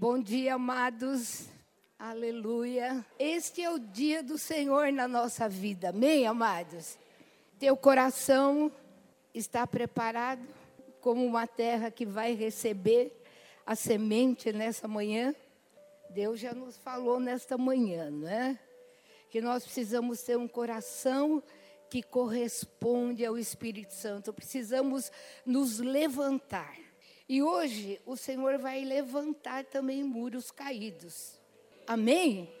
Bom dia, amados. Aleluia. Este é o dia do Senhor na nossa vida. Amém, amados? Teu coração está preparado como uma terra que vai receber a semente nessa manhã? Deus já nos falou nesta manhã, não é? Que nós precisamos ter um coração que corresponde ao Espírito Santo. Precisamos nos levantar. E hoje o Senhor vai levantar também muros caídos. Amém?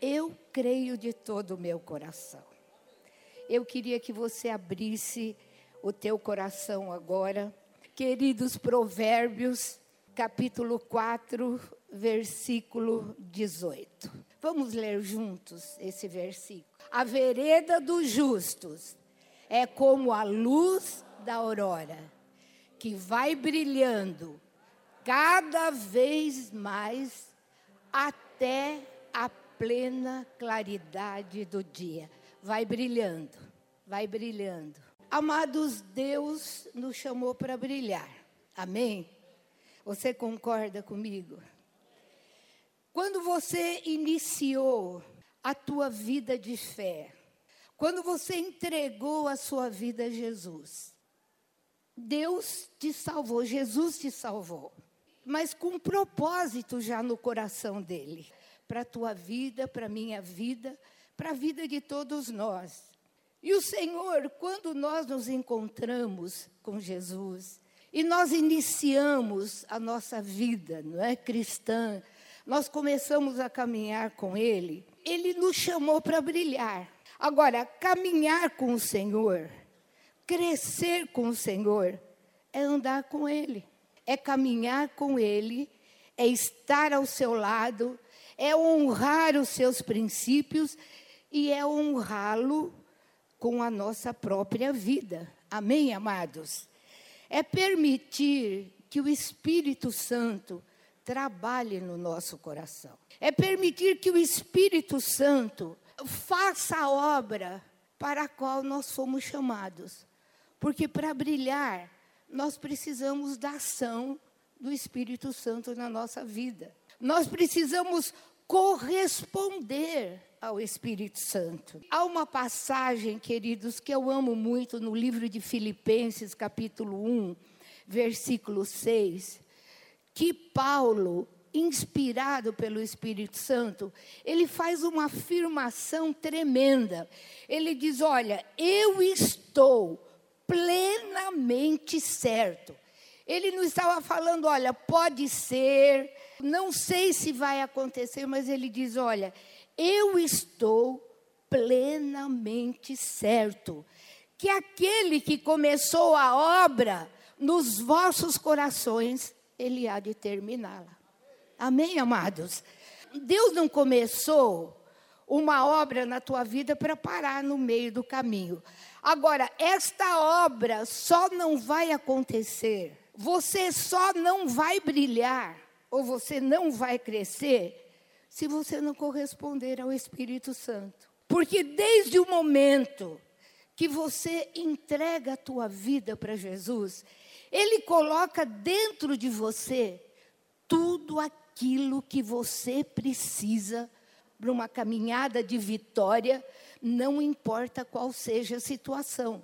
Eu creio de todo o meu coração. Eu queria que você abrisse o teu coração agora. Queridos Provérbios, capítulo 4, versículo 18. Vamos ler juntos esse versículo. A vereda dos justos é como a luz da aurora que vai brilhando cada vez mais até a plena claridade do dia. Vai brilhando, vai brilhando. Amados, Deus nos chamou para brilhar. Amém? Você concorda comigo? Quando você iniciou a tua vida de fé, quando você entregou a sua vida a Jesus, Deus te salvou, Jesus te salvou, mas com um propósito já no coração dele, para a tua vida, para a minha vida, para a vida de todos nós. E o Senhor, quando nós nos encontramos com Jesus e nós iniciamos a nossa vida, não é cristã, nós começamos a caminhar com Ele, Ele nos chamou para brilhar. Agora, caminhar com o Senhor Crescer com o Senhor é andar com Ele, é caminhar com Ele, é estar ao seu lado, é honrar os seus princípios e é honrá-lo com a nossa própria vida. Amém, amados? É permitir que o Espírito Santo trabalhe no nosso coração. É permitir que o Espírito Santo faça a obra para a qual nós fomos chamados. Porque para brilhar, nós precisamos da ação do Espírito Santo na nossa vida. Nós precisamos corresponder ao Espírito Santo. Há uma passagem, queridos, que eu amo muito no livro de Filipenses, capítulo 1, versículo 6, que Paulo, inspirado pelo Espírito Santo, ele faz uma afirmação tremenda. Ele diz: Olha, eu estou plenamente certo. Ele não estava falando, olha, pode ser, não sei se vai acontecer, mas ele diz, olha, eu estou plenamente certo que aquele que começou a obra nos vossos corações, ele há de terminá-la. Amém, amados? Deus não começou uma obra na tua vida para parar no meio do caminho. Agora, esta obra só não vai acontecer, você só não vai brilhar, ou você não vai crescer, se você não corresponder ao Espírito Santo. Porque desde o momento que você entrega a tua vida para Jesus, Ele coloca dentro de você tudo aquilo que você precisa para uma caminhada de vitória não importa qual seja a situação.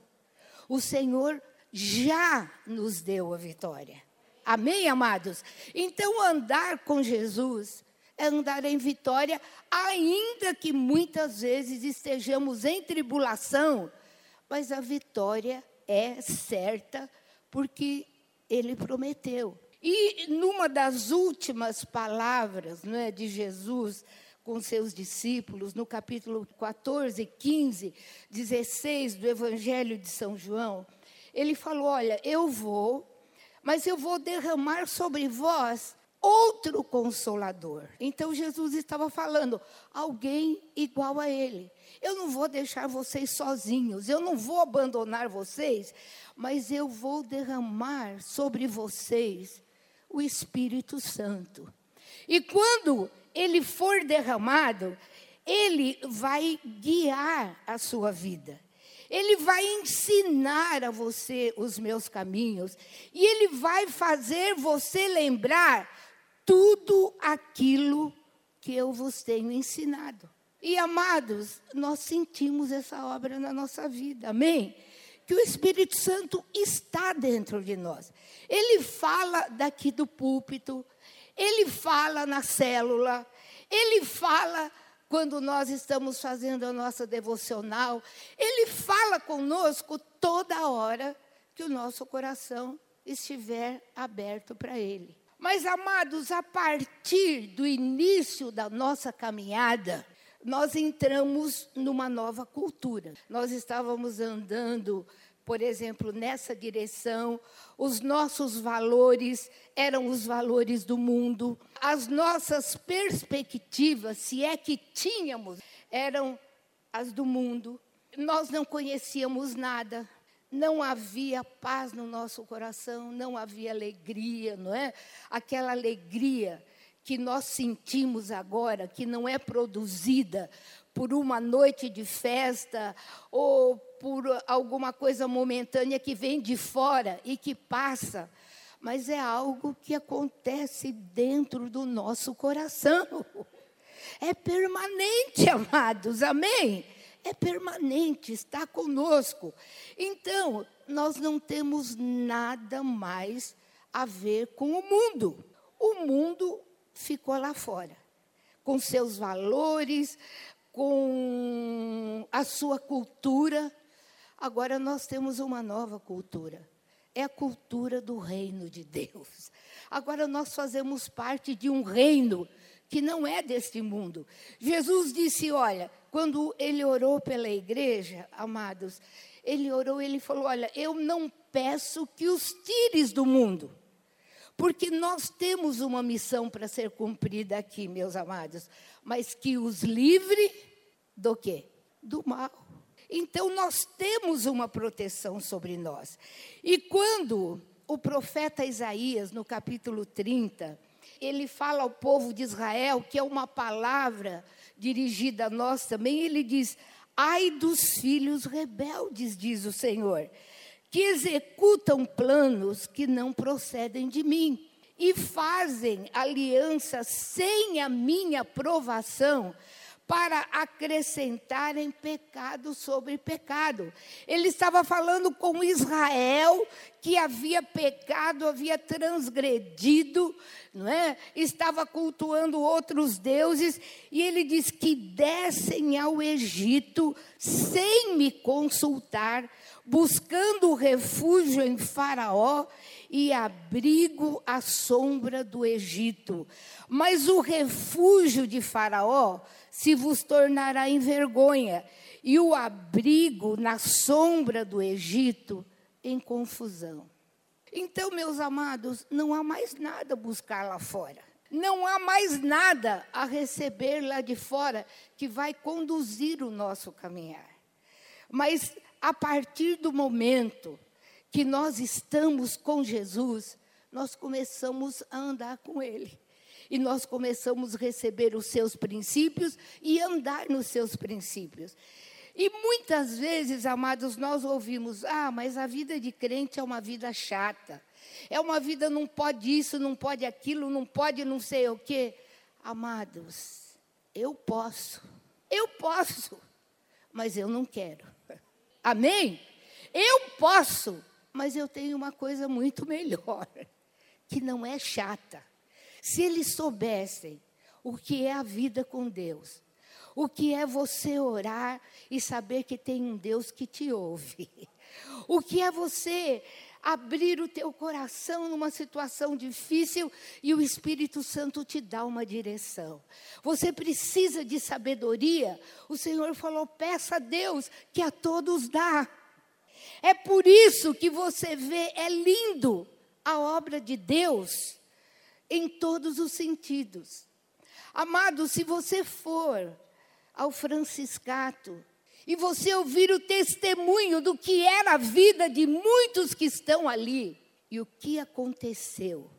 O Senhor já nos deu a vitória. Amém, amados? Então, andar com Jesus é andar em vitória, ainda que muitas vezes estejamos em tribulação, mas a vitória é certa, porque Ele prometeu. E numa das últimas palavras não é, de Jesus com seus discípulos, no capítulo 14, 15, 16 do Evangelho de São João, ele falou: Olha, eu vou, mas eu vou derramar sobre vós outro consolador. Então Jesus estava falando, alguém igual a ele. Eu não vou deixar vocês sozinhos, eu não vou abandonar vocês, mas eu vou derramar sobre vocês o Espírito Santo. E quando ele for derramado, ele vai guiar a sua vida. Ele vai ensinar a você os meus caminhos e ele vai fazer você lembrar tudo aquilo que eu vos tenho ensinado. E amados, nós sentimos essa obra na nossa vida, amém? Que o Espírito Santo está dentro de nós. Ele fala daqui do púlpito, ele fala na célula, ele fala quando nós estamos fazendo a nossa devocional, ele fala conosco toda hora que o nosso coração estiver aberto para ele. Mas, amados, a partir do início da nossa caminhada, nós entramos numa nova cultura. Nós estávamos andando, por exemplo, nessa direção, os nossos valores eram os valores do mundo, as nossas perspectivas, se é que tínhamos, eram as do mundo. Nós não conhecíamos nada, não havia paz no nosso coração, não havia alegria, não é? Aquela alegria que nós sentimos agora, que não é produzida por uma noite de festa ou por alguma coisa momentânea que vem de fora e que passa, mas é algo que acontece dentro do nosso coração. É permanente, amados, amém? É permanente, está conosco. Então, nós não temos nada mais a ver com o mundo. O mundo ficou lá fora, com seus valores, com a sua cultura. Agora nós temos uma nova cultura. É a cultura do reino de Deus. Agora nós fazemos parte de um reino que não é deste mundo. Jesus disse: Olha, quando ele orou pela igreja, amados, ele orou, ele falou: Olha, eu não peço que os tires do mundo, porque nós temos uma missão para ser cumprida aqui, meus amados, mas que os livre do quê? Do mal. Então nós temos uma proteção sobre nós. E quando o profeta Isaías, no capítulo 30, ele fala ao povo de Israel, que é uma palavra dirigida a nós também, ele diz: Ai dos filhos rebeldes, diz o Senhor que executam planos que não procedem de mim e fazem aliança sem a minha aprovação para acrescentarem pecado sobre pecado. Ele estava falando com Israel que havia pecado, havia transgredido, não é? Estava cultuando outros deuses e ele diz que descem ao Egito sem me consultar, buscando refúgio em Faraó e abrigo à sombra do Egito. Mas o refúgio de Faraó se vos tornará em vergonha, e o abrigo na sombra do Egito em confusão. Então, meus amados, não há mais nada a buscar lá fora. Não há mais nada a receber lá de fora que vai conduzir o nosso caminhar. Mas a partir do momento que nós estamos com Jesus, nós começamos a andar com Ele. E nós começamos a receber os seus princípios e andar nos seus princípios. E muitas vezes, amados, nós ouvimos: ah, mas a vida de crente é uma vida chata. É uma vida não pode isso, não pode aquilo, não pode não sei o quê. Amados, eu posso. Eu posso, mas eu não quero. Amém? Eu posso, mas eu tenho uma coisa muito melhor, que não é chata. Se eles soubessem o que é a vida com Deus, o que é você orar e saber que tem um Deus que te ouve, o que é você abrir o teu coração numa situação difícil e o Espírito Santo te dá uma direção. Você precisa de sabedoria. O Senhor falou: peça a Deus que a todos dá. É por isso que você vê, é lindo a obra de Deus em todos os sentidos. Amado, se você for ao Franciscato e você ouvir o testemunho do que era a vida de muitos que estão ali e o que aconteceu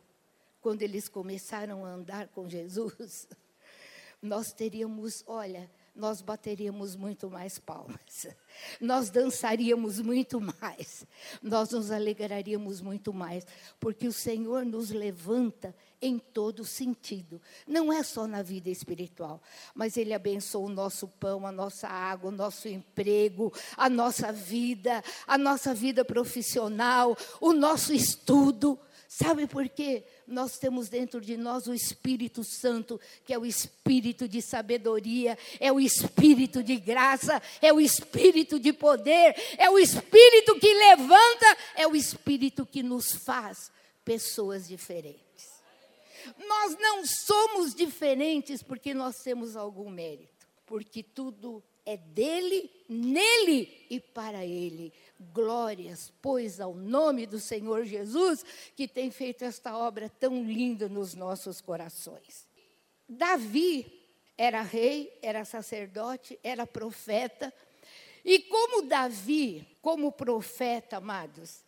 quando eles começaram a andar com Jesus, nós teríamos, olha, nós bateríamos muito mais palmas, nós dançaríamos muito mais, nós nos alegraríamos muito mais, porque o Senhor nos levanta em todo sentido, não é só na vida espiritual, mas Ele abençoa o nosso pão, a nossa água, o nosso emprego, a nossa vida, a nossa vida profissional, o nosso estudo. Sabe por quê? Nós temos dentro de nós o Espírito Santo, que é o espírito de sabedoria, é o espírito de graça, é o espírito de poder, é o espírito que levanta, é o espírito que nos faz pessoas diferentes. Nós não somos diferentes porque nós temos algum mérito, porque tudo é dele, nele e para ele. Glórias, pois, ao nome do Senhor Jesus, que tem feito esta obra tão linda nos nossos corações. Davi era rei, era sacerdote, era profeta. E como Davi, como profeta, amados,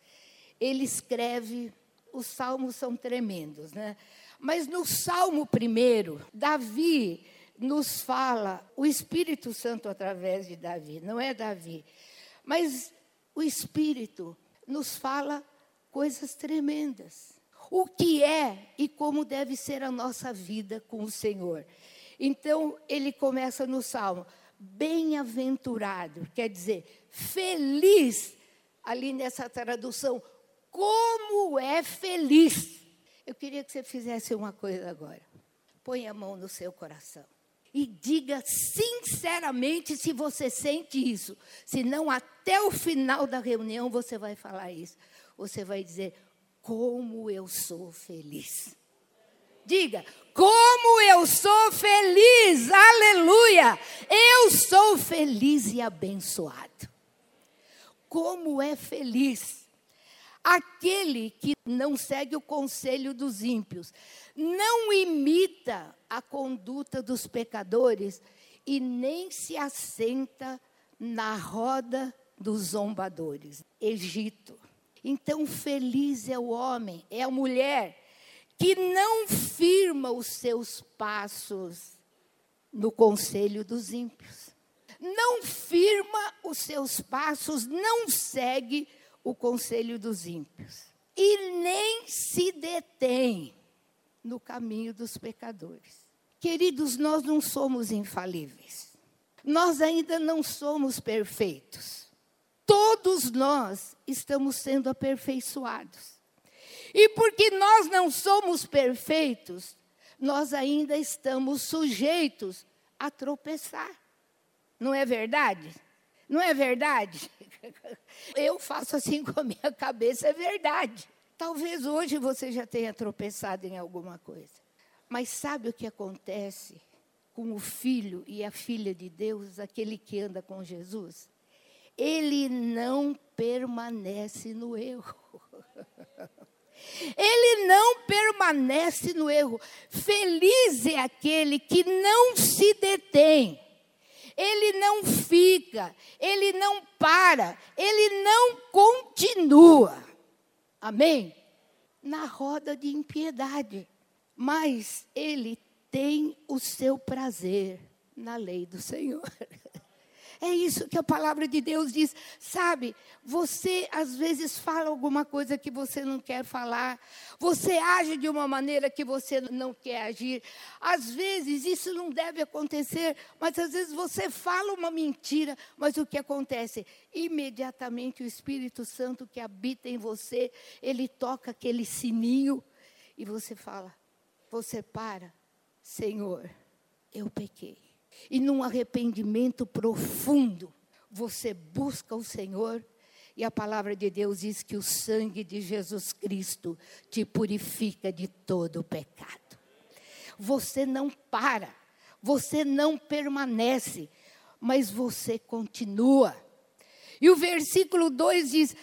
ele escreve, os salmos são tremendos, né? Mas no salmo primeiro, Davi nos fala, o Espírito Santo através de Davi, não é Davi, mas o Espírito nos fala coisas tremendas. O que é e como deve ser a nossa vida com o Senhor. Então, ele começa no salmo: bem-aventurado, quer dizer, feliz, ali nessa tradução, como é feliz. Eu queria que você fizesse uma coisa agora. Põe a mão no seu coração e diga sinceramente se você sente isso. Senão, até o final da reunião, você vai falar isso. Você vai dizer: Como eu sou feliz. Diga, como eu sou feliz, aleluia! Eu sou feliz e abençoado. Como é feliz aquele que não segue o conselho dos ímpios, não imita a conduta dos pecadores e nem se assenta na roda dos zombadores. Egito. Então, feliz é o homem, é a mulher que não firma os seus passos no conselho dos ímpios. Não firma os seus passos, não segue o conselho dos ímpios. E nem se detém no caminho dos pecadores. Queridos, nós não somos infalíveis. Nós ainda não somos perfeitos. Todos nós estamos sendo aperfeiçoados. E porque nós não somos perfeitos, nós ainda estamos sujeitos a tropeçar. Não é verdade? Não é verdade? Eu faço assim com a minha cabeça, é verdade. Talvez hoje você já tenha tropeçado em alguma coisa. Mas sabe o que acontece com o filho e a filha de Deus, aquele que anda com Jesus? Ele não permanece no erro. Ele não permanece no erro. Feliz é aquele que não se detém. Ele não fica, ele não para, ele não continua. Amém? Na roda de impiedade. Mas ele tem o seu prazer na lei do Senhor. É isso que a palavra de Deus diz. Sabe, você às vezes fala alguma coisa que você não quer falar, você age de uma maneira que você não quer agir. Às vezes isso não deve acontecer, mas às vezes você fala uma mentira, mas o que acontece? Imediatamente o Espírito Santo que habita em você, ele toca aquele sininho e você fala: você para, Senhor, eu pequei. E num arrependimento profundo, você busca o Senhor e a palavra de Deus diz que o sangue de Jesus Cristo te purifica de todo o pecado. Você não para, você não permanece, mas você continua. E o versículo 2 diz: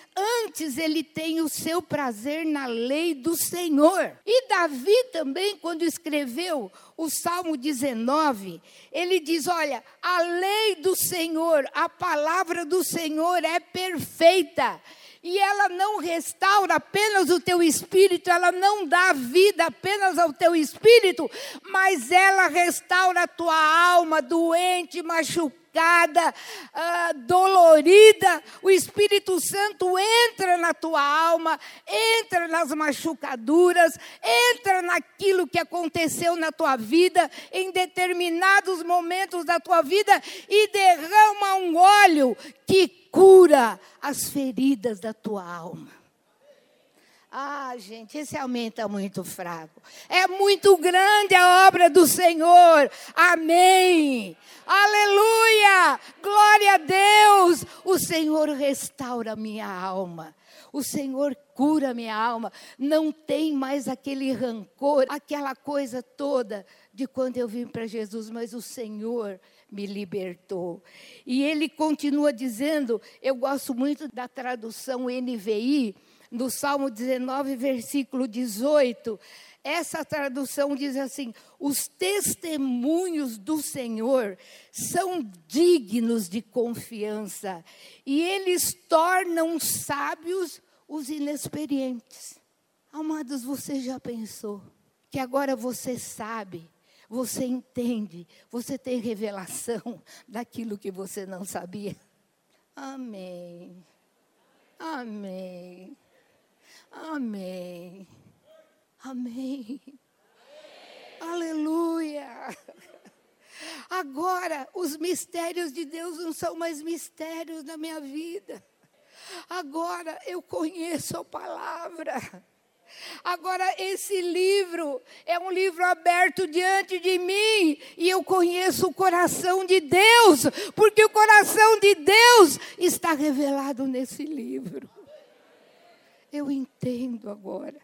Antes ele tem o seu prazer na lei do Senhor. E Davi também, quando escreveu o Salmo 19, ele diz: Olha, a lei do Senhor, a palavra do Senhor é perfeita E ela não restaura apenas o teu espírito, ela não dá vida apenas ao teu espírito, mas ela restaura a tua alma doente, machucada, uh, dolorida. O Espírito Santo entra na tua alma, entra nas machucaduras, entra naquilo que aconteceu na tua vida, em determinados momentos da tua vida, e derrama um óleo que cura as feridas da tua alma. Ah, gente, esse aumento é muito fraco. É muito grande a obra do Senhor. Amém. Aleluia. Glória a Deus. O Senhor restaura minha alma. O Senhor cura minha alma. Não tem mais aquele rancor, aquela coisa toda de quando eu vim para Jesus, mas o Senhor me libertou. E ele continua dizendo, eu gosto muito da tradução NVI, no Salmo 19, versículo 18. Essa tradução diz assim: os testemunhos do Senhor são dignos de confiança e eles tornam sábios os inexperientes. Amados, você já pensou que agora você sabe você entende, você tem revelação daquilo que você não sabia. Amém. Amém. Amém. Amém. Aleluia. Agora, os mistérios de Deus não são mais mistérios na minha vida. Agora eu conheço a palavra. Agora, esse livro é um livro aberto diante de mim e eu conheço o coração de Deus, porque o coração de Deus está revelado nesse livro. Eu entendo agora.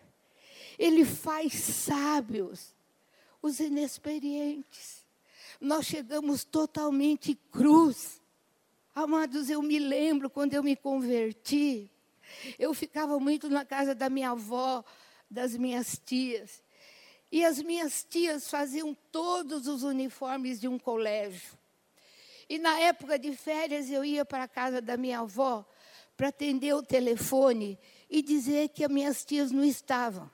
Ele faz sábios os inexperientes. Nós chegamos totalmente cruz. Amados, eu me lembro quando eu me converti, eu ficava muito na casa da minha avó, das minhas tias. E as minhas tias faziam todos os uniformes de um colégio. E na época de férias eu ia para a casa da minha avó para atender o telefone e dizer que as minhas tias não estavam.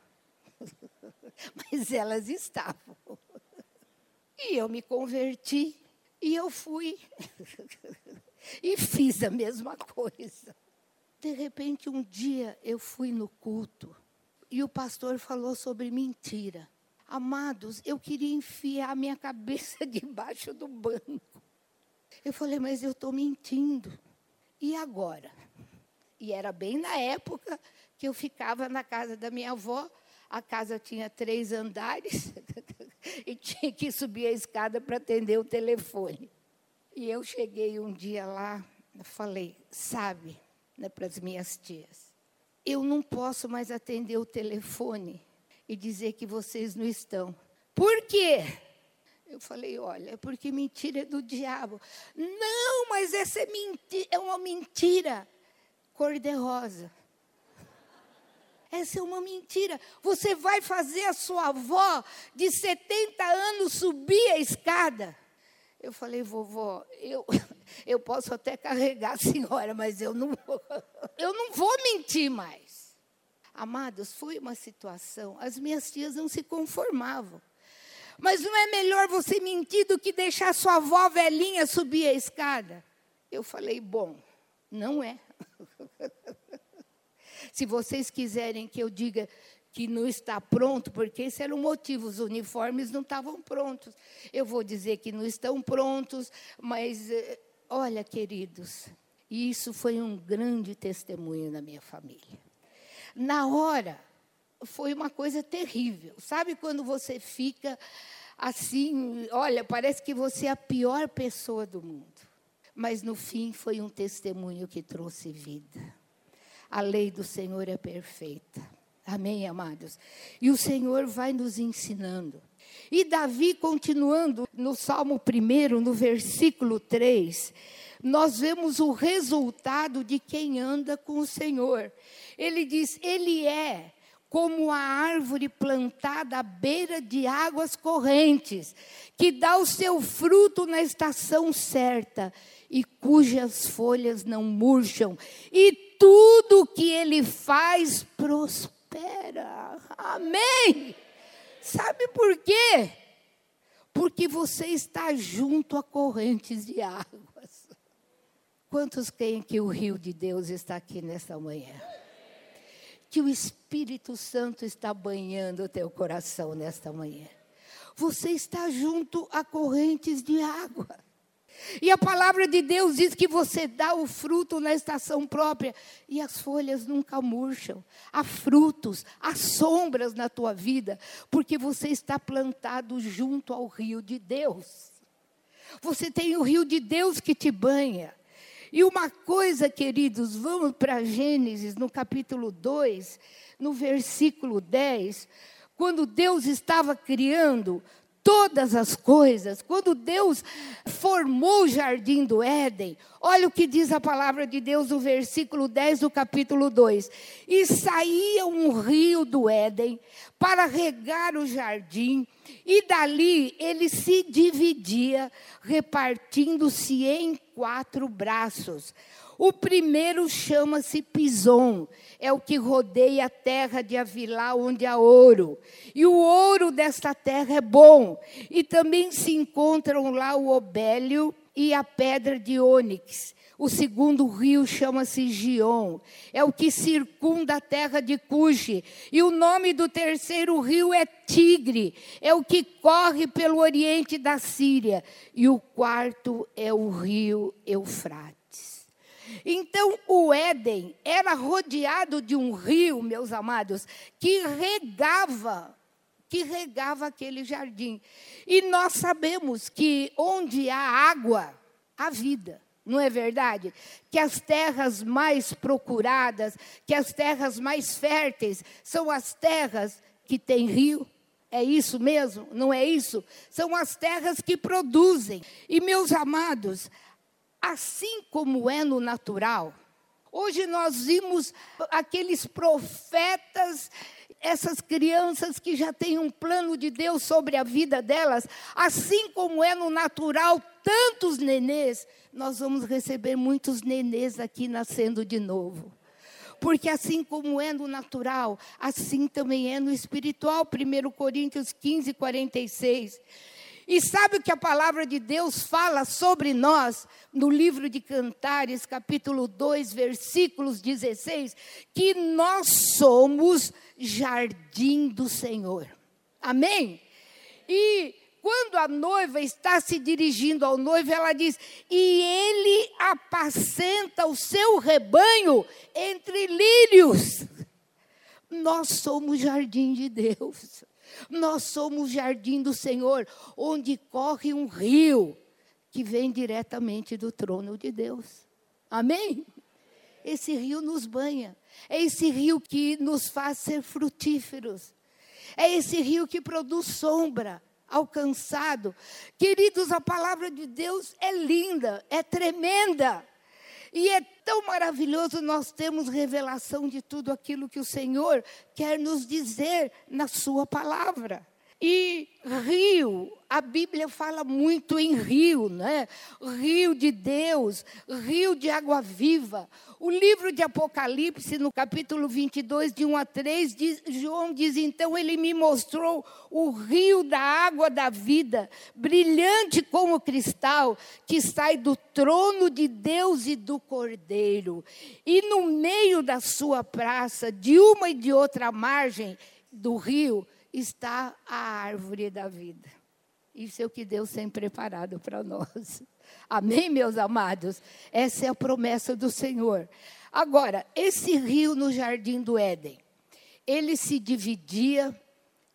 Mas elas estavam. E eu me converti e eu fui. e fiz a mesma coisa. De repente, um dia eu fui no culto e o pastor falou sobre mentira. Amados, eu queria enfiar a minha cabeça debaixo do banco. Eu falei, mas eu estou mentindo. E agora? E era bem na época que eu ficava na casa da minha avó. A casa tinha três andares e tinha que subir a escada para atender o telefone. E eu cheguei um dia lá, falei, sabe, né, para as minhas tias. Eu não posso mais atender o telefone e dizer que vocês não estão. Por quê? Eu falei, olha, é porque mentira é do diabo. Não, mas essa é, é uma mentira cor-de-rosa. Essa é uma mentira. Você vai fazer a sua avó de 70 anos subir a escada. Eu falei, vovó, eu, eu posso até carregar a senhora, mas eu não vou, eu não vou mentir mais. Amados, foi uma situação, as minhas tias não se conformavam. Mas não é melhor você mentir do que deixar sua avó velhinha subir a escada? Eu falei, bom, não é. Se vocês quiserem que eu diga que não está pronto, porque esse era o motivo, os uniformes não estavam prontos. Eu vou dizer que não estão prontos, mas eh, olha, queridos, isso foi um grande testemunho na minha família. Na hora, foi uma coisa terrível. Sabe quando você fica assim, olha, parece que você é a pior pessoa do mundo. Mas no fim foi um testemunho que trouxe vida. A lei do Senhor é perfeita. Amém, amados? E o Senhor vai nos ensinando. E Davi, continuando no Salmo 1, no versículo 3, nós vemos o resultado de quem anda com o Senhor. Ele diz: Ele é como a árvore plantada à beira de águas correntes, que dá o seu fruto na estação certa e cujas folhas não murcham, e tudo que ele faz prospera. Amém. Sabe por quê? Porque você está junto a correntes de águas. Quantos creem que o rio de Deus está aqui nesta manhã? Que o Espírito Santo está banhando o teu coração nesta manhã. Você está junto a correntes de água. E a palavra de Deus diz que você dá o fruto na estação própria e as folhas nunca murcham. Há frutos, há sombras na tua vida, porque você está plantado junto ao rio de Deus. Você tem o rio de Deus que te banha. E uma coisa, queridos, vamos para Gênesis, no capítulo 2, no versículo 10, quando Deus estava criando todas as coisas, quando Deus formou o jardim do Éden, olha o que diz a palavra de Deus no versículo 10 do capítulo 2: E saía um rio do Éden para regar o jardim, e dali ele se dividia, repartindo-se em quatro braços. O primeiro chama-se Pison, é o que rodeia a terra de Avilá, onde há ouro. E o ouro desta terra é bom. E também se encontram lá o obélio e a pedra de ônix. O segundo rio chama-se Gion, é o que circunda a terra de Cuxi. E o nome do terceiro rio é Tigre, é o que corre pelo oriente da Síria. E o quarto é o rio Eufrates. Então, o Éden era rodeado de um rio, meus amados, que regava, que regava aquele jardim. E nós sabemos que onde há água, há vida. Não é verdade? Que as terras mais procuradas, que as terras mais férteis, são as terras que têm rio. É isso mesmo? Não é isso? São as terras que produzem. E, meus amados, assim como é no natural. Hoje nós vimos aqueles profetas, essas crianças que já têm um plano de Deus sobre a vida delas, assim como é no natural, tantos nenês, nós vamos receber muitos nenês aqui nascendo de novo. Porque assim como é no natural, assim também é no espiritual. 1 Coríntios 15, 46. E sabe o que a palavra de Deus fala sobre nós no livro de Cantares, capítulo 2, versículos 16? Que nós somos jardim do Senhor. Amém? E quando a noiva está se dirigindo ao noivo, ela diz: E ele apacenta o seu rebanho entre lírios. Nós somos jardim de Deus. Nós somos jardim do Senhor, onde corre um rio que vem diretamente do trono de Deus. Amém? Esse rio nos banha. É esse rio que nos faz ser frutíferos. É esse rio que produz sombra, alcançado. Queridos, a palavra de Deus é linda, é tremenda. E é tão maravilhoso nós termos revelação de tudo aquilo que o Senhor quer nos dizer na Sua palavra. E rio, a Bíblia fala muito em rio, né? Rio de Deus, rio de água viva. O livro de Apocalipse, no capítulo 22, de 1 a 3, diz, João diz: Então ele me mostrou o rio da água da vida, brilhante como cristal, que sai do trono de Deus e do Cordeiro. E no meio da sua praça, de uma e de outra margem do rio, está a árvore da vida. Isso é o que Deus tem preparado para nós. Amém, meus amados? Essa é a promessa do Senhor. Agora, esse rio no jardim do Éden, ele se dividia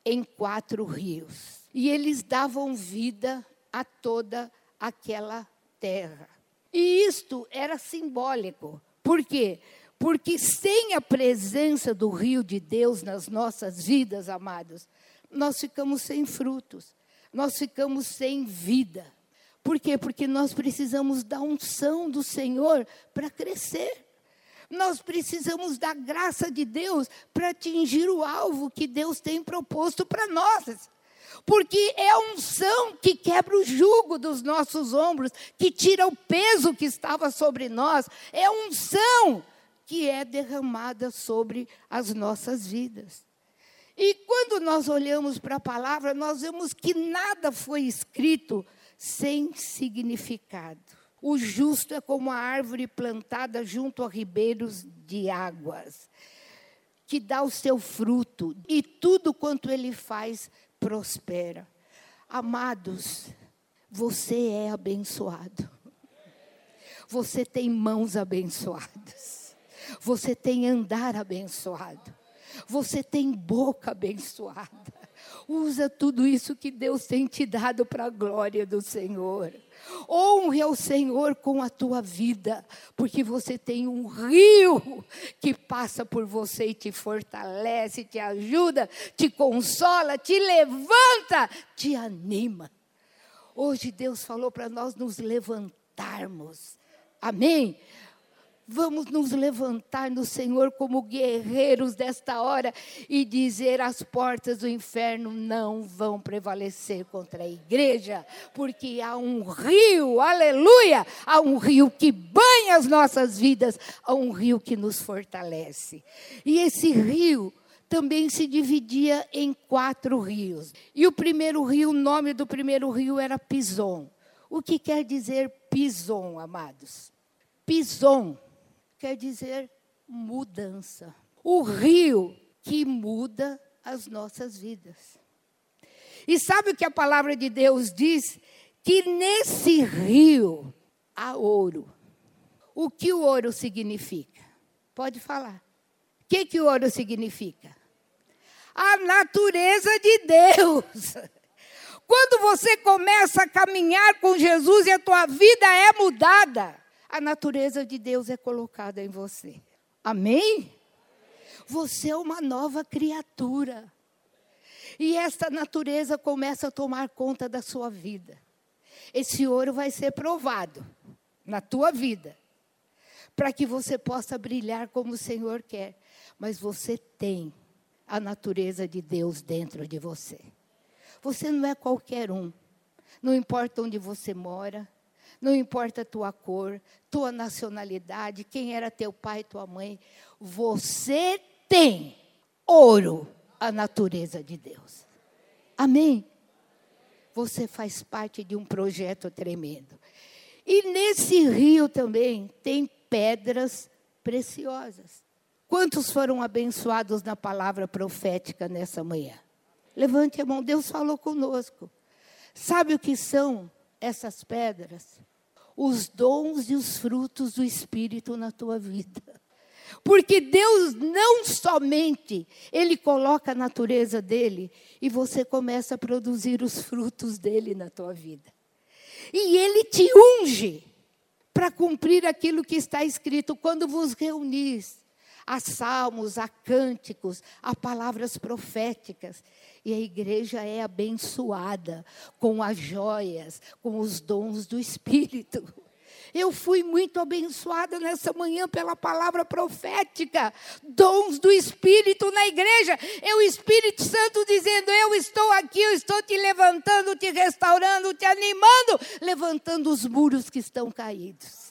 em quatro rios. E eles davam vida a toda aquela terra. E isto era simbólico. Por quê? Porque sem a presença do rio de Deus nas nossas vidas, amados, nós ficamos sem frutos, nós ficamos sem vida. Por quê? Porque nós precisamos da unção do Senhor para crescer. Nós precisamos da graça de Deus para atingir o alvo que Deus tem proposto para nós. Porque é a unção que quebra o jugo dos nossos ombros, que tira o peso que estava sobre nós. É a unção que é derramada sobre as nossas vidas. E quando nós olhamos para a palavra, nós vemos que nada foi escrito sem significado. O justo é como a árvore plantada junto a ribeiros de águas, que dá o seu fruto, e tudo quanto ele faz prospera. Amados, você é abençoado. Você tem mãos abençoadas. Você tem andar abençoado. Você tem boca abençoada. Usa tudo isso que Deus tem te dado para a glória do Senhor. Honre ao Senhor com a tua vida, porque você tem um rio que passa por você e te fortalece, te ajuda, te consola, te levanta, te anima. Hoje Deus falou para nós nos levantarmos. Amém? Vamos nos levantar no Senhor como guerreiros desta hora e dizer: as portas do inferno não vão prevalecer contra a igreja, porque há um rio, aleluia, há um rio que banha as nossas vidas, há um rio que nos fortalece. E esse rio também se dividia em quatro rios. E o primeiro rio, o nome do primeiro rio era Pison. O que quer dizer Pison, amados? Pison quer dizer mudança. O rio que muda as nossas vidas. E sabe o que a palavra de Deus diz? Que nesse rio há ouro. O que o ouro significa? Pode falar. O que, que o ouro significa? A natureza de Deus. Quando você começa a caminhar com Jesus e a tua vida é mudada, a natureza de Deus é colocada em você. Amém? Você é uma nova criatura. E esta natureza começa a tomar conta da sua vida. Esse ouro vai ser provado na tua vida, para que você possa brilhar como o Senhor quer. Mas você tem a natureza de Deus dentro de você. Você não é qualquer um. Não importa onde você mora, não importa a tua cor, tua nacionalidade, quem era teu pai, tua mãe, você tem ouro, a natureza de Deus. Amém? Você faz parte de um projeto tremendo. E nesse rio também tem pedras preciosas. Quantos foram abençoados na palavra profética nessa manhã? Levante a mão, Deus falou conosco. Sabe o que são essas pedras? Os dons e os frutos do Espírito na tua vida. Porque Deus não somente ele coloca a natureza dele e você começa a produzir os frutos dele na tua vida. E ele te unge para cumprir aquilo que está escrito quando vos reunis a salmos, a cânticos, a palavras proféticas. E a igreja é abençoada com as joias, com os dons do Espírito. Eu fui muito abençoada nessa manhã pela palavra profética, dons do Espírito na igreja. É o Espírito Santo dizendo: Eu estou aqui, eu estou te levantando, te restaurando, te animando, levantando os muros que estão caídos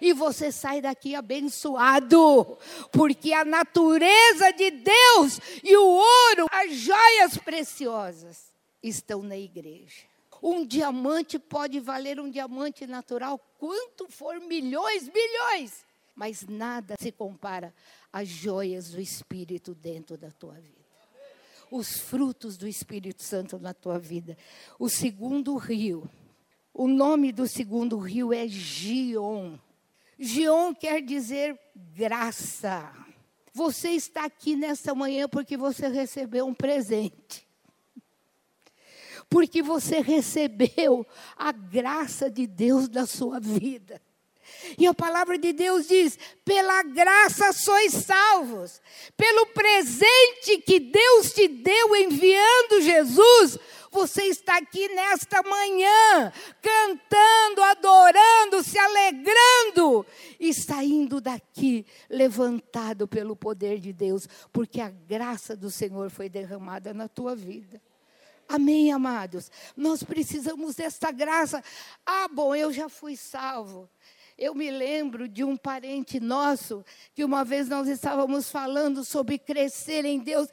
e você sai daqui abençoado, porque a natureza de Deus e o ouro, as joias preciosas, estão na igreja. Um diamante pode valer um diamante natural quanto for milhões, bilhões, mas nada se compara às joias do Espírito dentro da tua vida. Os frutos do Espírito Santo na tua vida. O segundo rio, o nome do segundo rio é Gion. Gion quer dizer graça. Você está aqui nessa manhã porque você recebeu um presente. Porque você recebeu a graça de Deus na sua vida. E a palavra de Deus diz: pela graça sois salvos, pelo presente que Deus te deu enviando Jesus, você está aqui nesta manhã, cantando, adorando, se alegrando e saindo daqui levantado pelo poder de Deus, porque a graça do Senhor foi derramada na tua vida. Amém, amados? Nós precisamos desta graça. Ah, bom, eu já fui salvo. Eu me lembro de um parente nosso que uma vez nós estávamos falando sobre crescer em Deus,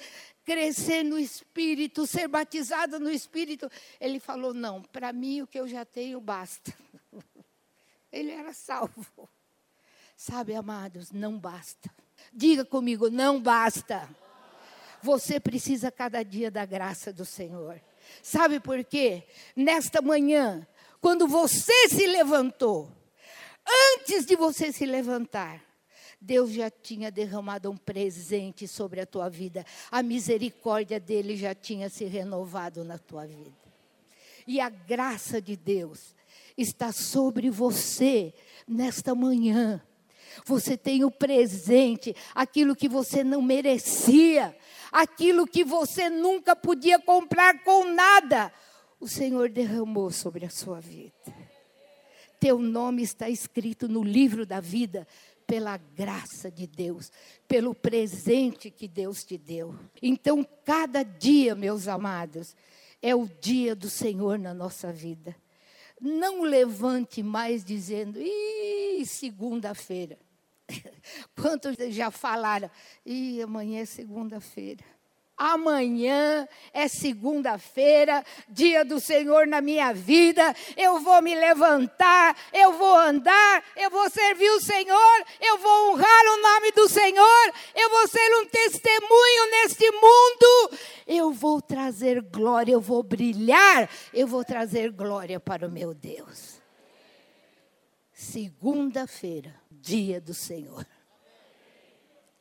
crescer no Espírito, ser batizado no Espírito. Ele falou: Não, para mim o que eu já tenho basta. Ele era salvo. Sabe, amados, não basta. Diga comigo: não basta. Você precisa cada dia da graça do Senhor. Sabe por quê? Nesta manhã, quando você se levantou, Antes de você se levantar, Deus já tinha derramado um presente sobre a tua vida. A misericórdia dele já tinha se renovado na tua vida. E a graça de Deus está sobre você nesta manhã. Você tem o presente, aquilo que você não merecia, aquilo que você nunca podia comprar com nada. O Senhor derramou sobre a sua vida teu nome está escrito no livro da vida pela graça de Deus, pelo presente que Deus te deu. Então, cada dia, meus amados, é o dia do Senhor na nossa vida. Não levante mais dizendo, ih, segunda-feira. Quantos já falaram, ih, amanhã é segunda-feira. Amanhã é segunda-feira, dia do Senhor na minha vida. Eu vou me levantar, eu vou andar, eu vou servir o Senhor, eu vou honrar o nome do Senhor, eu vou ser um testemunho neste mundo. Eu vou trazer glória, eu vou brilhar, eu vou trazer glória para o meu Deus. Segunda-feira, dia do Senhor.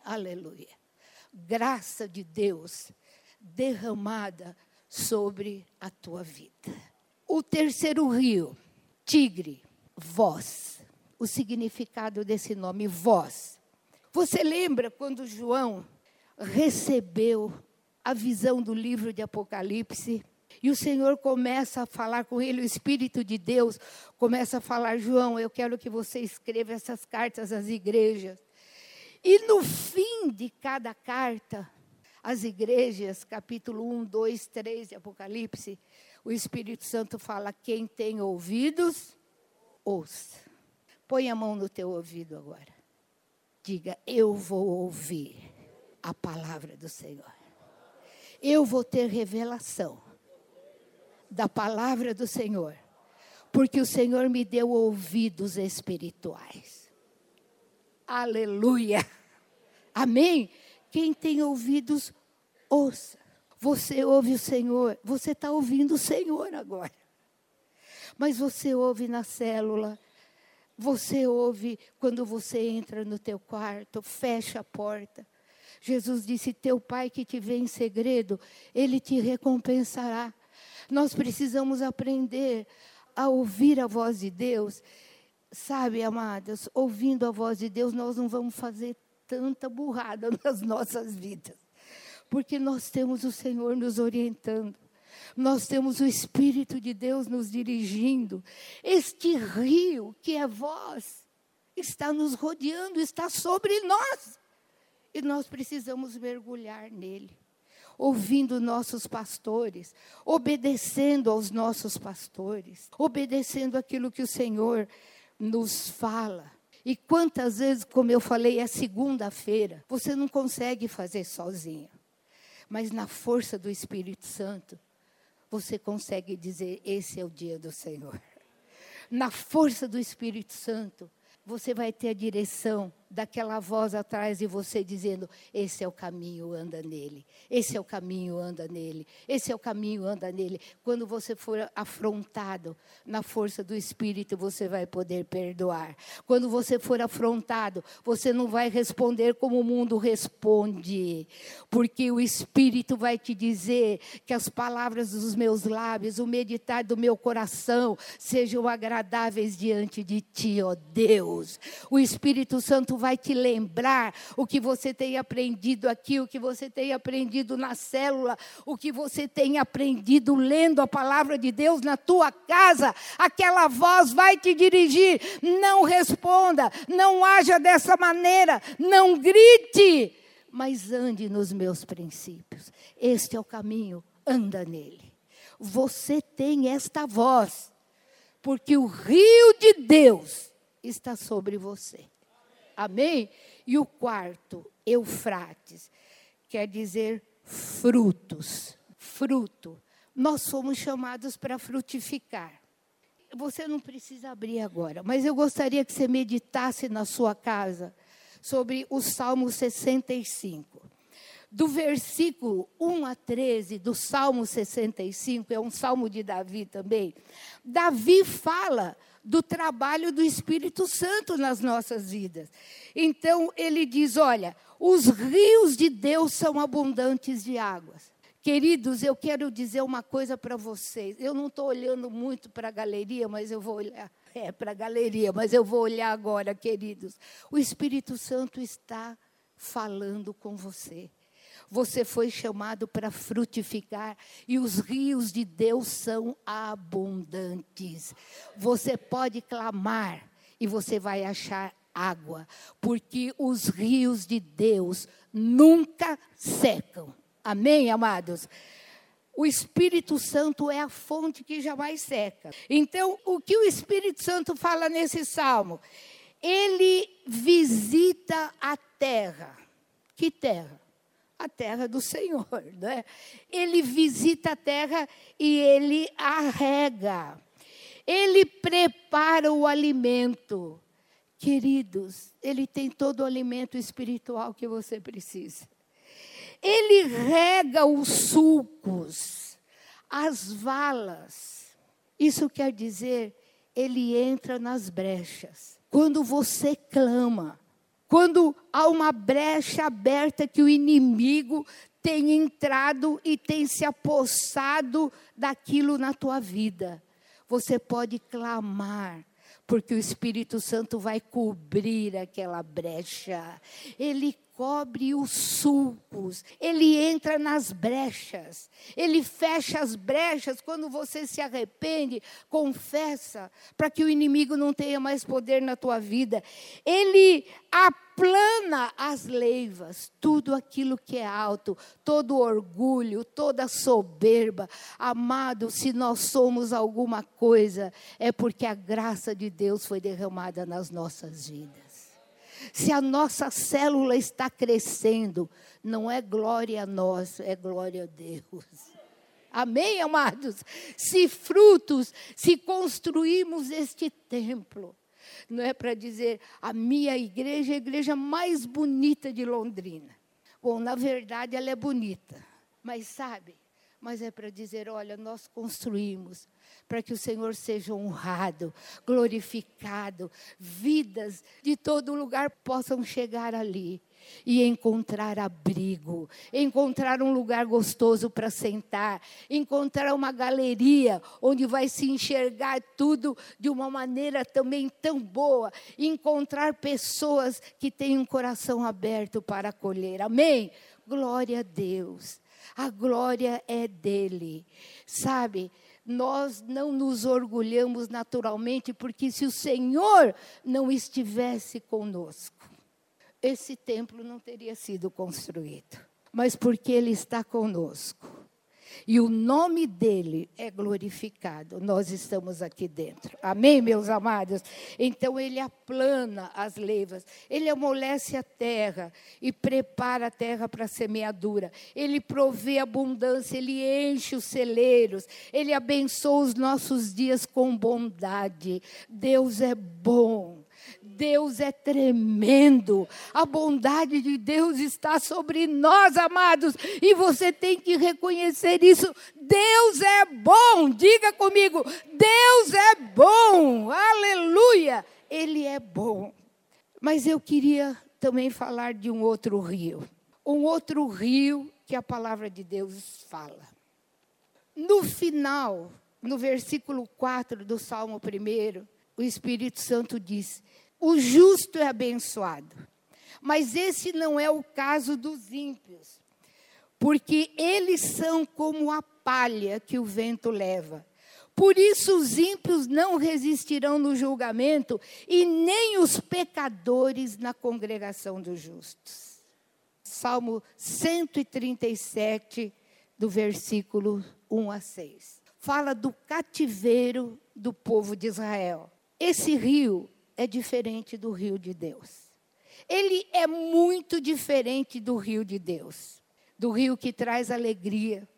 Aleluia graça de Deus derramada sobre a tua vida. O terceiro rio, tigre, voz. O significado desse nome, voz. Você lembra quando João recebeu a visão do livro de Apocalipse? E o Senhor começa a falar com ele, o Espírito de Deus começa a falar: João, eu quero que você escreva essas cartas às igrejas. E no fim de cada carta, as igrejas, capítulo 1, 2, 3 de Apocalipse, o Espírito Santo fala: quem tem ouvidos, ouça. Põe a mão no teu ouvido agora. Diga: eu vou ouvir a palavra do Senhor. Eu vou ter revelação da palavra do Senhor, porque o Senhor me deu ouvidos espirituais. Aleluia. Amém? Quem tem ouvidos, ouça. Você ouve o Senhor, você está ouvindo o Senhor agora. Mas você ouve na célula, você ouve quando você entra no teu quarto, fecha a porta. Jesus disse: Teu pai que te vê em segredo, ele te recompensará. Nós precisamos aprender a ouvir a voz de Deus Sabe, amadas, ouvindo a voz de Deus, nós não vamos fazer tanta burrada nas nossas vidas. Porque nós temos o Senhor nos orientando. Nós temos o Espírito de Deus nos dirigindo. Este rio, que é voz, está nos rodeando, está sobre nós. E nós precisamos mergulhar nele ouvindo nossos pastores, obedecendo aos nossos pastores, obedecendo aquilo que o Senhor nos fala. E quantas vezes, como eu falei, é segunda-feira, você não consegue fazer sozinho. Mas na força do Espírito Santo, você consegue dizer: esse é o dia do Senhor. Na força do Espírito Santo, você vai ter a direção daquela voz atrás de você dizendo: Esse é o caminho, anda nele. Esse é o caminho, anda nele. Esse é o caminho, anda nele. Quando você for afrontado na força do Espírito, você vai poder perdoar. Quando você for afrontado, você não vai responder como o mundo responde, porque o Espírito vai te dizer que as palavras dos meus lábios, o meditar do meu coração, sejam agradáveis diante de ti, ó Deus. O Espírito Santo vai te lembrar o que você tem aprendido aqui, o que você tem aprendido na célula, o que você tem aprendido lendo a palavra de Deus na tua casa. Aquela voz vai te dirigir. Não responda, não haja dessa maneira, não grite, mas ande nos meus princípios. Este é o caminho, anda nele. Você tem esta voz, porque o rio de Deus está sobre você. Amém? E o quarto, Eufrates, quer dizer frutos. Fruto. Nós somos chamados para frutificar. Você não precisa abrir agora, mas eu gostaria que você meditasse na sua casa sobre o Salmo 65. Do versículo 1 a 13 do Salmo 65, é um salmo de Davi também. Davi fala do trabalho do Espírito Santo nas nossas vidas. Então, ele diz: olha, os rios de Deus são abundantes de águas. Queridos, eu quero dizer uma coisa para vocês. Eu não estou olhando muito para a galeria, mas eu vou olhar. É, para a galeria, mas eu vou olhar agora, queridos. O Espírito Santo está falando com você. Você foi chamado para frutificar e os rios de Deus são abundantes. Você pode clamar e você vai achar água, porque os rios de Deus nunca secam. Amém, amados? O Espírito Santo é a fonte que jamais seca. Então, o que o Espírito Santo fala nesse salmo? Ele visita a terra. Que terra? A terra do Senhor. Né? Ele visita a terra e ele arrega. Ele prepara o alimento. Queridos, ele tem todo o alimento espiritual que você precisa. Ele rega os sulcos, as valas. Isso quer dizer, ele entra nas brechas. Quando você clama, quando há uma brecha aberta que o inimigo tem entrado e tem se apossado daquilo na tua vida, você pode clamar porque o Espírito Santo vai cobrir aquela brecha. Ele cobre os sulcos, ele entra nas brechas, ele fecha as brechas quando você se arrepende, confessa, para que o inimigo não tenha mais poder na tua vida. Ele aplana as leivas, tudo aquilo que é alto, todo orgulho, toda soberba. Amado, se nós somos alguma coisa, é porque a graça de Deus foi derramada nas nossas vidas. Se a nossa célula está crescendo, não é glória a nós, é glória a Deus. Amém, amados? Se frutos, se construímos este templo, não é para dizer a minha igreja é a igreja mais bonita de Londrina. Bom, na verdade ela é bonita, mas sabe, mas é para dizer: olha, nós construímos para que o Senhor seja honrado, glorificado, vidas de todo lugar possam chegar ali e encontrar abrigo, encontrar um lugar gostoso para sentar, encontrar uma galeria onde vai se enxergar tudo de uma maneira também tão boa, encontrar pessoas que têm um coração aberto para acolher. Amém? Glória a Deus. A glória é dele. Sabe? nós não nos orgulhamos naturalmente, porque se o Senhor não estivesse conosco, esse templo não teria sido construído. Mas porque Ele está conosco, e o nome dele é glorificado. Nós estamos aqui dentro. Amém, meus amados? Então ele aplana as leivas, ele amolece a terra e prepara a terra para a semeadura. Ele provê abundância, ele enche os celeiros, ele abençoa os nossos dias com bondade. Deus é bom. Deus é tremendo, a bondade de Deus está sobre nós, amados, e você tem que reconhecer isso. Deus é bom, diga comigo: Deus é bom, aleluia, Ele é bom. Mas eu queria também falar de um outro rio, um outro rio que a palavra de Deus fala. No final, no versículo 4 do Salmo 1, o Espírito Santo diz: o justo é abençoado. Mas esse não é o caso dos ímpios, porque eles são como a palha que o vento leva. Por isso os ímpios não resistirão no julgamento, e nem os pecadores na congregação dos justos. Salmo 137, do versículo 1 a 6. Fala do cativeiro do povo de Israel. Esse rio é diferente do rio de Deus. Ele é muito diferente do rio de Deus, do rio que traz alegria,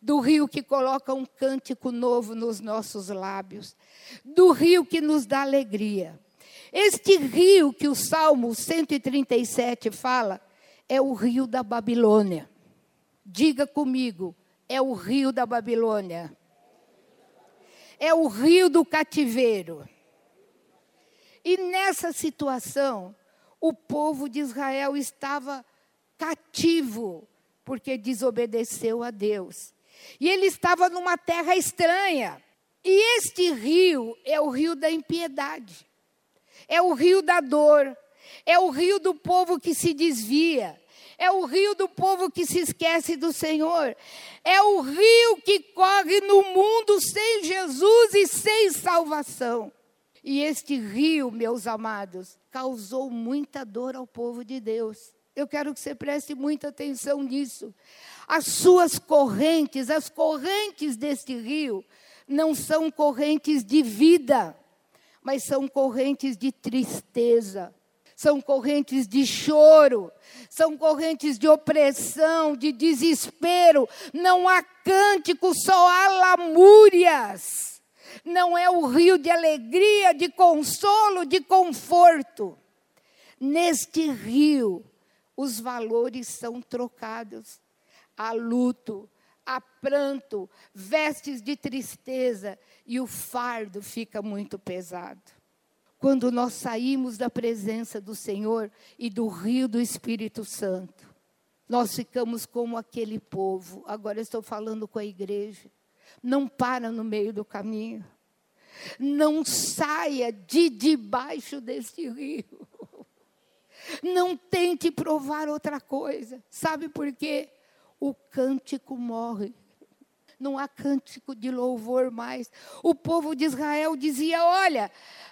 do rio que coloca um cântico novo nos nossos lábios, do rio que nos dá alegria. Este rio que o Salmo 137 fala é o rio da Babilônia. Diga comigo, é o rio da Babilônia. É o rio do cativeiro. E nessa situação, o povo de Israel estava cativo, porque desobedeceu a Deus. E ele estava numa terra estranha. E este rio é o rio da impiedade, é o rio da dor, é o rio do povo que se desvia, é o rio do povo que se esquece do Senhor, é o rio que corre no mundo sem Jesus e sem salvação. E este rio, meus amados, causou muita dor ao povo de Deus. Eu quero que você preste muita atenção nisso. As suas correntes, as correntes deste rio, não são correntes de vida, mas são correntes de tristeza, são correntes de choro, são correntes de opressão, de desespero. Não há cântico, só há lamúrias não é o rio de alegria, de consolo, de conforto. Neste rio, os valores são trocados. Há luto, há pranto, vestes de tristeza e o fardo fica muito pesado. Quando nós saímos da presença do Senhor e do rio do Espírito Santo, nós ficamos como aquele povo. Agora estou falando com a igreja não para no meio do caminho. Não saia de debaixo deste rio. Não tente provar outra coisa. Sabe por quê? O cântico morre não há cântico de louvor mais. O povo de Israel dizia: Olha,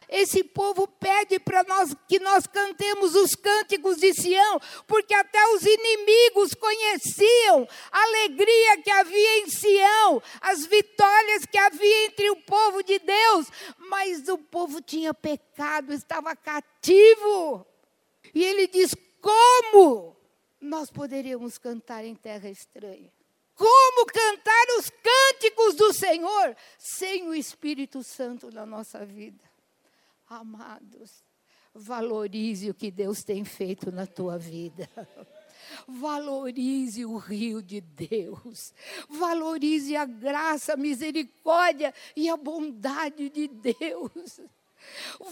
esse povo pede para nós que nós cantemos os cânticos de Sião, porque até os inimigos conheciam a alegria que havia em Sião, as vitórias que havia entre o povo de Deus, mas o povo tinha pecado, estava cativo. E ele diz: Como nós poderíamos cantar em terra estranha? Como cantar os cânticos do Senhor sem o Espírito Santo na nossa vida? Amados, valorize o que Deus tem feito na tua vida. Valorize o rio de Deus. Valorize a graça, a misericórdia e a bondade de Deus.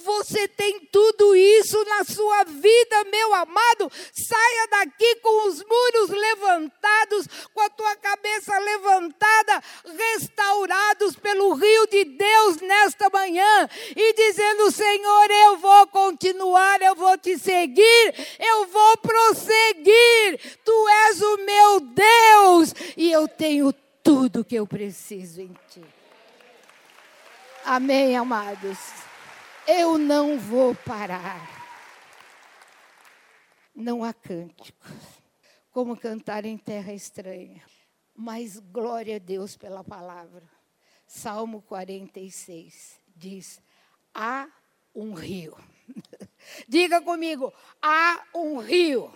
Você tem tudo isso na sua vida, meu amado. Saia daqui com os muros levantados, com a tua cabeça levantada, restaurados pelo rio de Deus nesta manhã e dizendo: Senhor, eu vou continuar, eu vou te seguir, eu vou prosseguir. Tu és o meu Deus e eu tenho tudo que eu preciso em ti. Amém, amados. Eu não vou parar. Não há cântico, como cantar em terra estranha. Mas glória a Deus pela palavra. Salmo 46 diz: há um rio. Diga comigo: há um rio.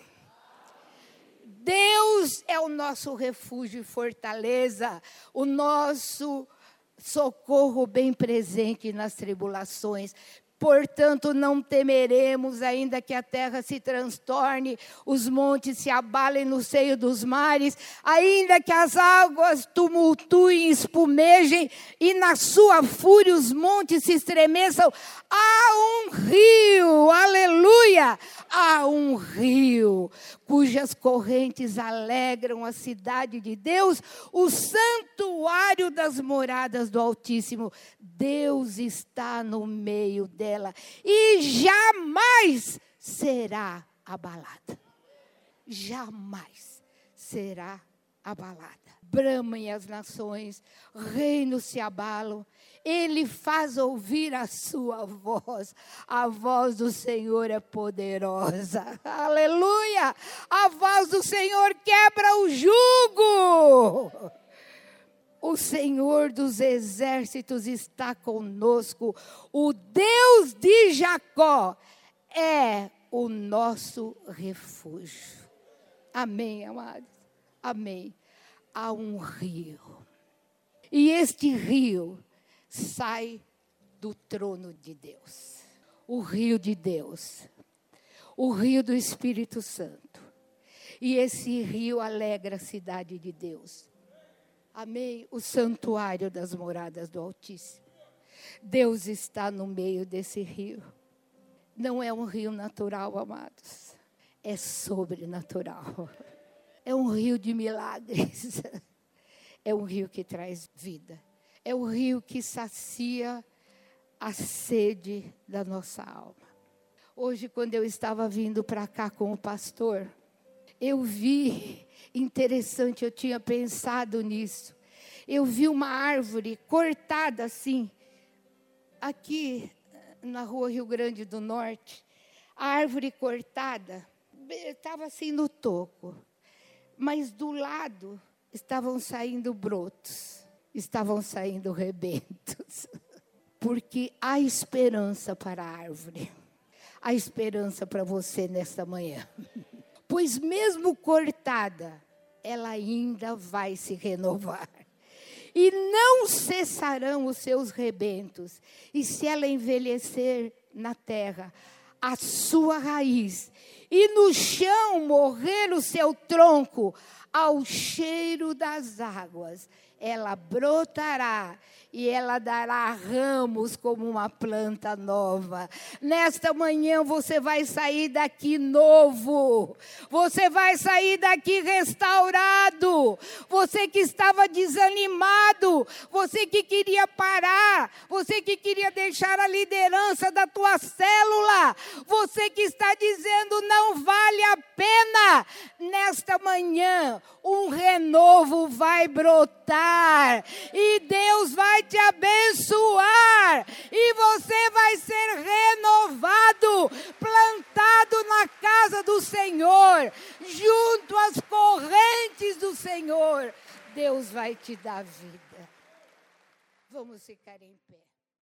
Deus é o nosso refúgio e fortaleza, o nosso socorro bem presente nas tribulações. Portanto, não temeremos, ainda que a terra se transtorne, os montes se abalem no seio dos mares, ainda que as águas tumultuem, espumejem, e na sua fúria os montes se estremeçam. Há um rio, aleluia! Há um rio cujas correntes alegram a cidade de Deus, o santuário das moradas do Altíssimo. Deus está no meio dela e jamais será abalada. Jamais será abalada. Bramem as nações, reinos se abalam. Ele faz ouvir a sua voz. A voz do Senhor é poderosa. Aleluia! A voz do Senhor quebra o jugo. O Senhor dos exércitos está conosco. O Deus de Jacó é o nosso refúgio. Amém, amados. Amém. Há um rio. E este rio sai do trono de Deus. O rio de Deus. O rio do Espírito Santo. E esse rio alegra a cidade de Deus. Amém. O santuário das moradas do Altíssimo. Deus está no meio desse rio. Não é um rio natural, amados. É sobrenatural. É um rio de milagres. É um rio que traz vida. É um rio que sacia a sede da nossa alma. Hoje, quando eu estava vindo para cá com o pastor, eu vi, interessante, eu tinha pensado nisso. Eu vi uma árvore cortada assim, aqui na rua Rio Grande do Norte. A árvore cortada estava assim no toco mas do lado estavam saindo brotos, estavam saindo rebentos. Porque há esperança para a árvore, há esperança para você nesta manhã. Pois mesmo cortada, ela ainda vai se renovar. E não cessarão os seus rebentos. E se ela envelhecer na terra, a sua raiz e no chão morrer o seu tronco, ao cheiro das águas, ela brotará e ela dará ramos como uma planta nova. Nesta manhã você vai sair daqui novo. Você vai sair daqui restaurado. Você que estava desanimado, você que queria parar, você que queria deixar a liderança da tua célula, você que está dizendo não vale a pena. Nesta manhã, um renovo vai brotar e Deus vai te abençoar e você vai ser renovado, plantado na casa do Senhor, junto às correntes do Senhor. Deus vai te dar vida. Vamos ficar em.